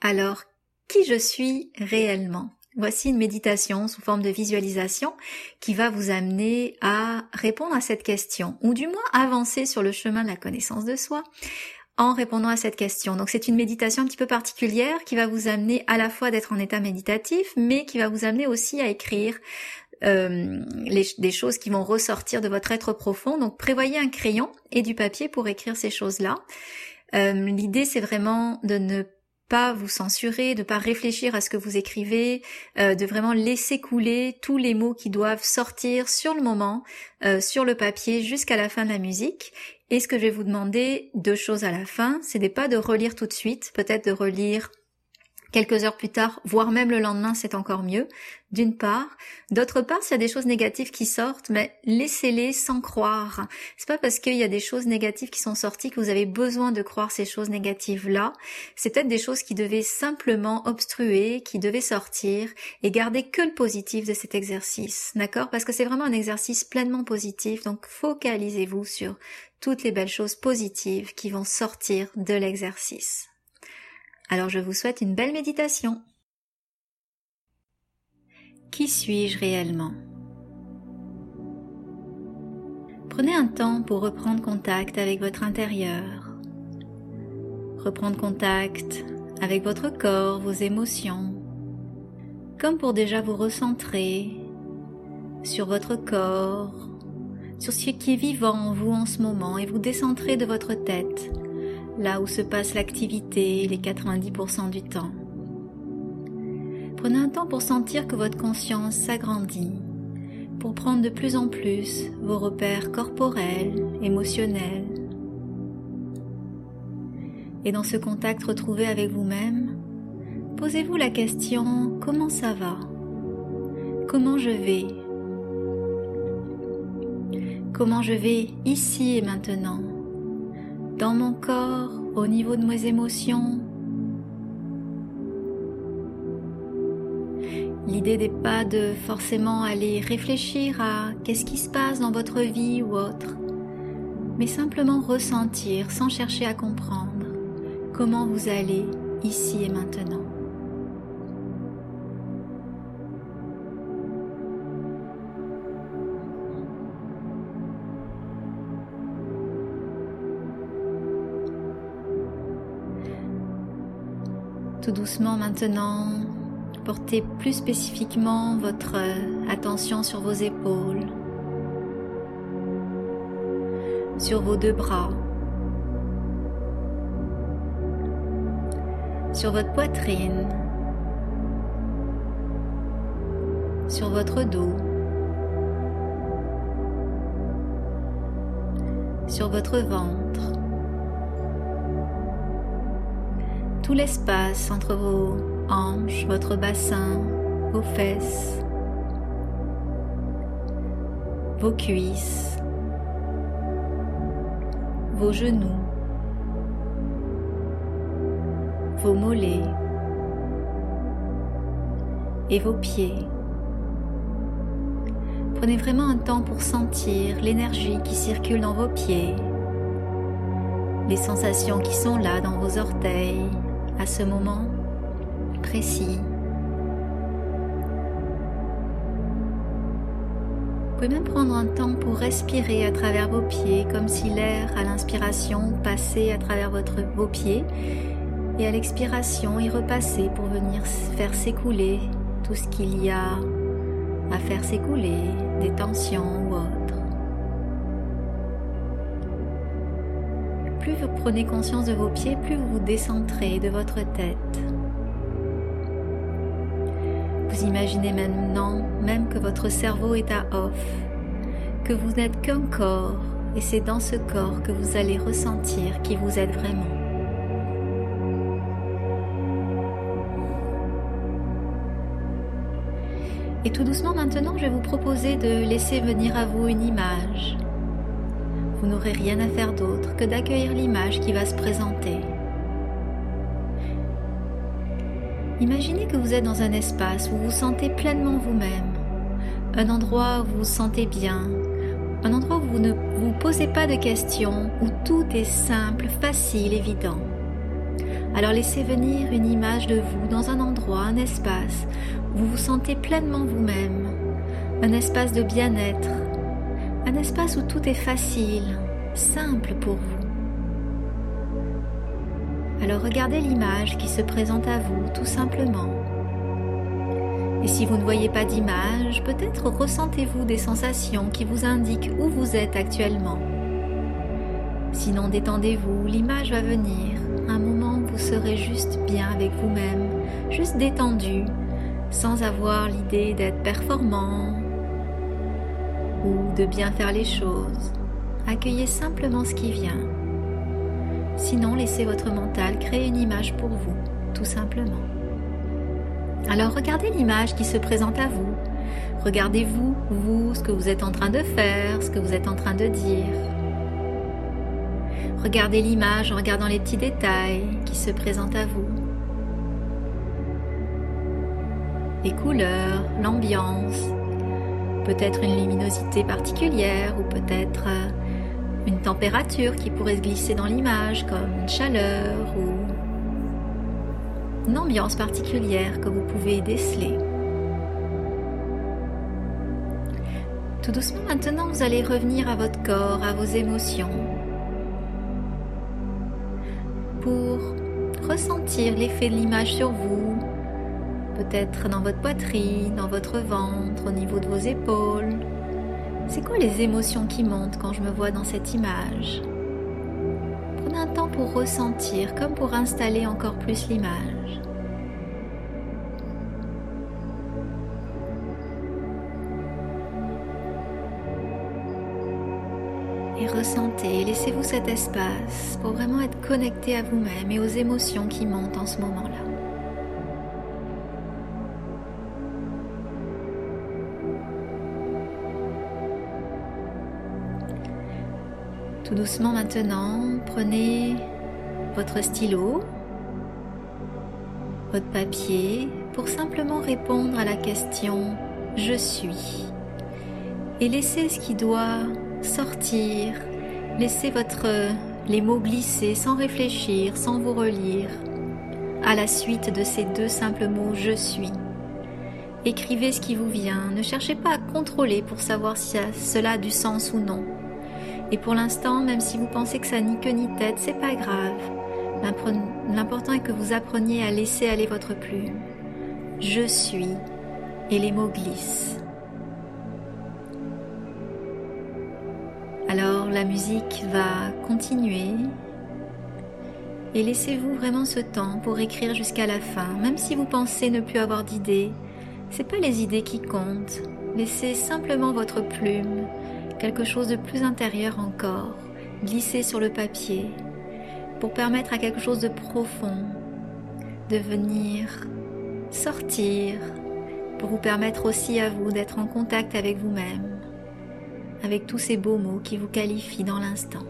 Alors, qui je suis réellement? Voici une méditation sous forme de visualisation qui va vous amener à répondre à cette question, ou du moins avancer sur le chemin de la connaissance de soi en répondant à cette question. Donc c'est une méditation un petit peu particulière qui va vous amener à la fois d'être en état méditatif, mais qui va vous amener aussi à écrire euh, des choses qui vont ressortir de votre être profond. Donc prévoyez un crayon et du papier pour écrire ces choses-là. Euh, l'idée c'est vraiment de ne pas vous censurer, de pas réfléchir à ce que vous écrivez, euh, de vraiment laisser couler tous les mots qui doivent sortir sur le moment, euh, sur le papier jusqu'à la fin de la musique. Et ce que je vais vous demander, deux choses à la fin, c'est pas de relire tout de suite, peut-être de relire quelques heures plus tard, voire même le lendemain, c'est encore mieux, d'une part. D'autre part, s'il y a des choses négatives qui sortent, mais laissez-les sans croire. C'est pas parce qu'il y a des choses négatives qui sont sorties que vous avez besoin de croire ces choses négatives-là. C'est peut-être des choses qui devaient simplement obstruer, qui devaient sortir, et garder que le positif de cet exercice. D'accord? Parce que c'est vraiment un exercice pleinement positif, donc focalisez-vous sur toutes les belles choses positives qui vont sortir de l'exercice. Alors je vous souhaite une belle méditation. Qui suis-je réellement? Prenez un temps pour reprendre contact avec votre intérieur, reprendre contact avec votre corps, vos émotions, comme pour déjà vous recentrer sur votre corps, sur ce qui est vivant en vous en ce moment et vous décentrer de votre tête là où se passe l'activité les 90% du temps. Prenez un temps pour sentir que votre conscience s'agrandit, pour prendre de plus en plus vos repères corporels, émotionnels. Et dans ce contact retrouvé avec vous-même, posez-vous la question comment ça va? Comment je vais? Comment je vais ici et maintenant? Dans mon corps, au niveau de mes émotions. L'idée n'est pas de forcément aller réfléchir à qu'est-ce qui se passe dans votre vie ou autre, mais simplement ressentir sans chercher à comprendre comment vous allez ici et maintenant. Tout doucement maintenant, portez plus spécifiquement votre attention sur vos épaules, sur vos deux bras, sur votre poitrine, sur votre dos, sur votre ventre. L'espace entre vos hanches, votre bassin, vos fesses, vos cuisses, vos genoux, vos mollets et vos pieds. Prenez vraiment un temps pour sentir l'énergie qui circule dans vos pieds, les sensations qui sont là dans vos orteils, à ce moment précis. Vous pouvez même prendre un temps pour respirer à travers vos pieds, comme si l'air à l'inspiration passait à travers votre, vos pieds et à l'expiration y repassait pour venir faire s'écouler tout ce qu'il y a à faire s'écouler, des tensions ou autres. Plus vous prenez conscience de vos pieds, plus vous vous décentrez de votre tête. Vous imaginez maintenant même que votre cerveau est à off, que vous n'êtes qu'un corps et c'est dans ce corps que vous allez ressentir qui vous êtes vraiment. Et tout doucement maintenant, je vais vous proposer de laisser venir à vous une image, vous n'aurez rien à faire d'autre que d'accueillir l'image qui va se présenter. Imaginez que vous êtes dans un espace où vous vous sentez pleinement vous-même, un endroit où vous vous sentez bien, un endroit où vous ne vous posez pas de questions, où tout est simple, facile, évident. Alors laissez venir une image de vous dans un endroit, un espace où vous vous sentez pleinement vous-même, un espace de bien-être, un espace où tout est facile, simple pour vous. Alors regardez l'image qui se présente à vous tout simplement. Et si vous ne voyez pas d'image, peut-être ressentez-vous des sensations qui vous indiquent où vous êtes actuellement. Sinon, détendez-vous, l'image va venir, un moment vous serez juste bien avec vous-même, juste détendu, sans avoir l'idée d'être performant ou de bien faire les choses. Accueillez simplement ce qui vient. Sinon, laissez votre mental créer une image pour vous, tout simplement. Alors regardez l'image qui se présente à vous. Regardez-vous, vous, ce que vous êtes en train de faire, ce que vous êtes en train de dire. Regardez l'image en regardant les petits détails qui se présentent à vous. Les couleurs, l'ambiance, peut-être une luminosité particulière ou peut-être euh, une température qui pourrait se glisser dans l'image comme une chaleur ou une ambiance particulière que vous pouvez déceler. Tout doucement maintenant, vous allez revenir à votre corps, à vos émotions, pour ressentir l'effet de l'image sur vous, peut-être dans votre poitrine, dans votre ventre, au niveau de vos épaules. C'est quoi les émotions qui montent quand je me vois dans cette image? Prenez un temps pour ressentir, comme pour installer encore plus l'image. Et ressentez, laissez-vous cet espace pour vraiment être connecté à vous-même et aux émotions qui montent en ce moment-là. Tout doucement maintenant, prenez votre stylo, votre papier pour simplement répondre à la question je suis et laissez ce qui doit sortir, laissez votre les mots glisser sans réfléchir, sans vous relire. À la suite de ces deux simples mots je suis. Écrivez ce qui vous vient, ne cherchez pas à contrôler pour savoir si cela a du sens ou non. Et pour l'instant, même si vous pensez que ça ni queue ni tête, c'est pas grave. L'important est que vous appreniez à laisser aller votre plume. Je suis et les mots glissent. Alors la musique va continuer et laissez-vous vraiment ce temps pour écrire jusqu'à la fin, même si vous pensez ne plus avoir d'idées. C'est pas les idées qui comptent. Laissez simplement votre plume quelque chose de plus intérieur encore, glisser sur le papier, pour permettre à quelque chose de profond de venir sortir, pour vous permettre aussi à vous d'être en contact avec vous-même, avec tous ces beaux mots qui vous qualifient dans l'instant.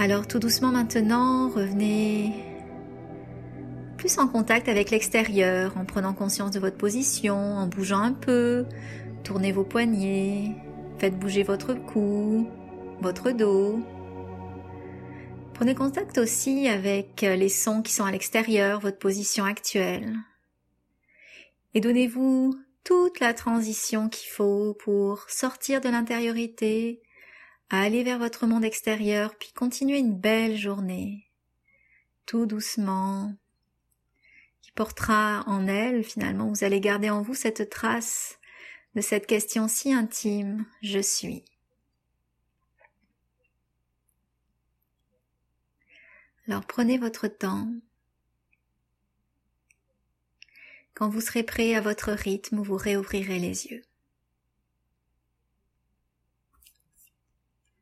Alors tout doucement maintenant, revenez plus en contact avec l'extérieur, en prenant conscience de votre position, en bougeant un peu, tournez vos poignets, faites bouger votre cou, votre dos. Prenez contact aussi avec les sons qui sont à l'extérieur, votre position actuelle. Et donnez-vous toute la transition qu'il faut pour sortir de l'intériorité, aller vers votre monde extérieur, puis continuer une belle journée, tout doucement, qui portera en elle, finalement, vous allez garder en vous cette trace de cette question si intime, je suis. Alors prenez votre temps. Quand vous serez prêt à votre rythme, vous réouvrirez les yeux.